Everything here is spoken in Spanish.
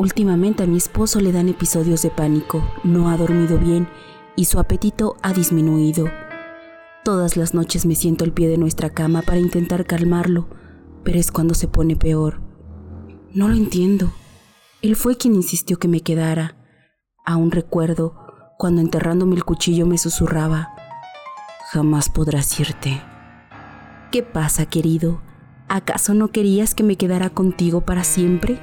Últimamente a mi esposo le dan episodios de pánico, no ha dormido bien y su apetito ha disminuido. Todas las noches me siento al pie de nuestra cama para intentar calmarlo, pero es cuando se pone peor. No lo entiendo. Él fue quien insistió que me quedara. Aún recuerdo cuando enterrándome el cuchillo me susurraba, jamás podrás irte. ¿Qué pasa, querido? ¿Acaso no querías que me quedara contigo para siempre?